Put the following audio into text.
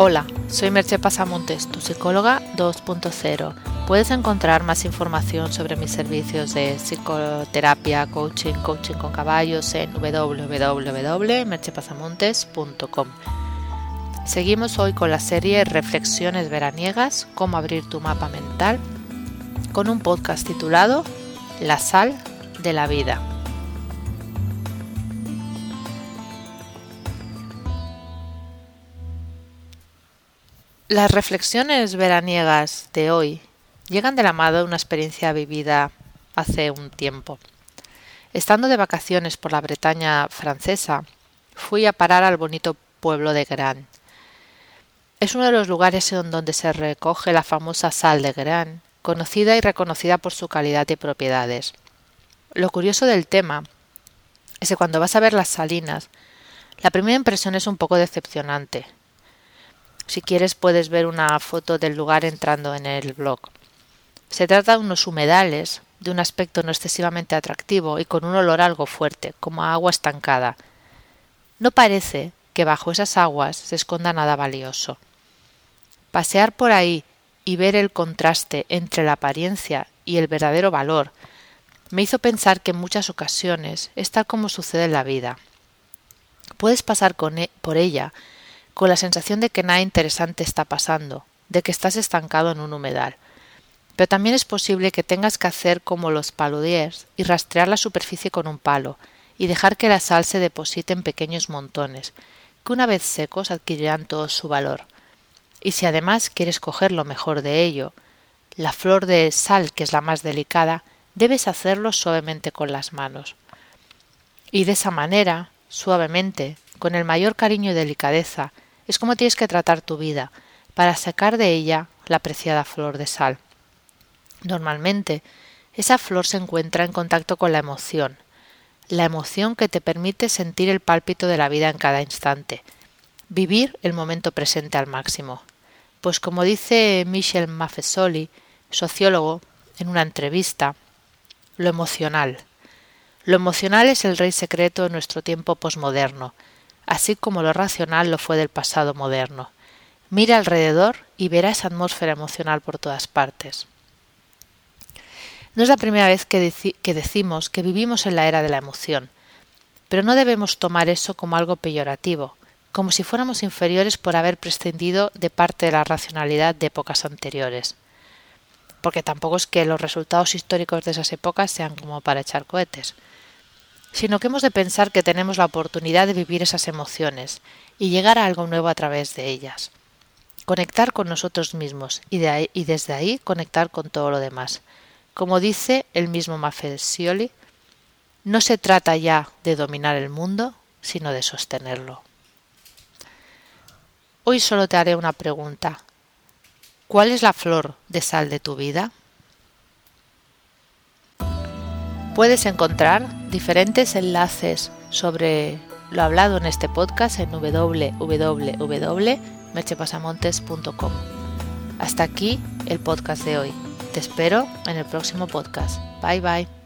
Hola, soy Merche Pasamontes, tu psicóloga 2.0. Puedes encontrar más información sobre mis servicios de psicoterapia, coaching, coaching con caballos en www.merchepasamontes.com. Seguimos hoy con la serie Reflexiones veraniegas, cómo abrir tu mapa mental, con un podcast titulado La sal de la vida. Las reflexiones veraniegas de hoy llegan de la mano de una experiencia vivida hace un tiempo. Estando de vacaciones por la Bretaña francesa, fui a parar al bonito pueblo de Gran. Es uno de los lugares en donde se recoge la famosa sal de Gran, conocida y reconocida por su calidad y propiedades. Lo curioso del tema es que cuando vas a ver las salinas, la primera impresión es un poco decepcionante, si quieres puedes ver una foto del lugar entrando en el blog. Se trata de unos humedales de un aspecto no excesivamente atractivo y con un olor algo fuerte, como a agua estancada. No parece que bajo esas aguas se esconda nada valioso. Pasear por ahí y ver el contraste entre la apariencia y el verdadero valor me hizo pensar que en muchas ocasiones es tal como sucede en la vida. Puedes pasar e, por ella con la sensación de que nada interesante está pasando, de que estás estancado en un humedal. Pero también es posible que tengas que hacer como los paludiers y rastrear la superficie con un palo y dejar que la sal se deposite en pequeños montones, que una vez secos adquirirán todo su valor. Y si además quieres coger lo mejor de ello, la flor de sal, que es la más delicada, debes hacerlo suavemente con las manos. Y de esa manera, suavemente, con el mayor cariño y delicadeza, es como tienes que tratar tu vida para sacar de ella la preciada flor de sal. Normalmente, esa flor se encuentra en contacto con la emoción, la emoción que te permite sentir el pálpito de la vida en cada instante, vivir el momento presente al máximo. Pues como dice Michel Maffesoli, sociólogo, en una entrevista, lo emocional. Lo emocional es el rey secreto de nuestro tiempo posmoderno, así como lo racional lo fue del pasado moderno. Mira alrededor y verás atmósfera emocional por todas partes. No es la primera vez que, que, decimos que vivimos en la era de la emoción, pero no debemos tomar eso como algo peyorativo, como si fuéramos inferiores por haber prescindido de parte de la racionalidad de épocas anteriores. Porque tampoco es que los resultados históricos de esas épocas sean como para echar cohetes sino que hemos de pensar que tenemos la oportunidad de vivir esas emociones y llegar a algo nuevo a través de ellas. Conectar con nosotros mismos y, desde ahí conectar con todo lo demás. Como dice el mismo Maffesoli, no se trata ya de dominar el mundo, sino de sostenerlo. Hoy solo te haré una pregunta. ¿Cuál es la flor de sal de tu vida? Puedes encontrar diferentes enlaces sobre lo hablado en este podcast en www.merchepasamontes.com. Hasta aquí el podcast de hoy. Te espero en el próximo podcast. Bye bye.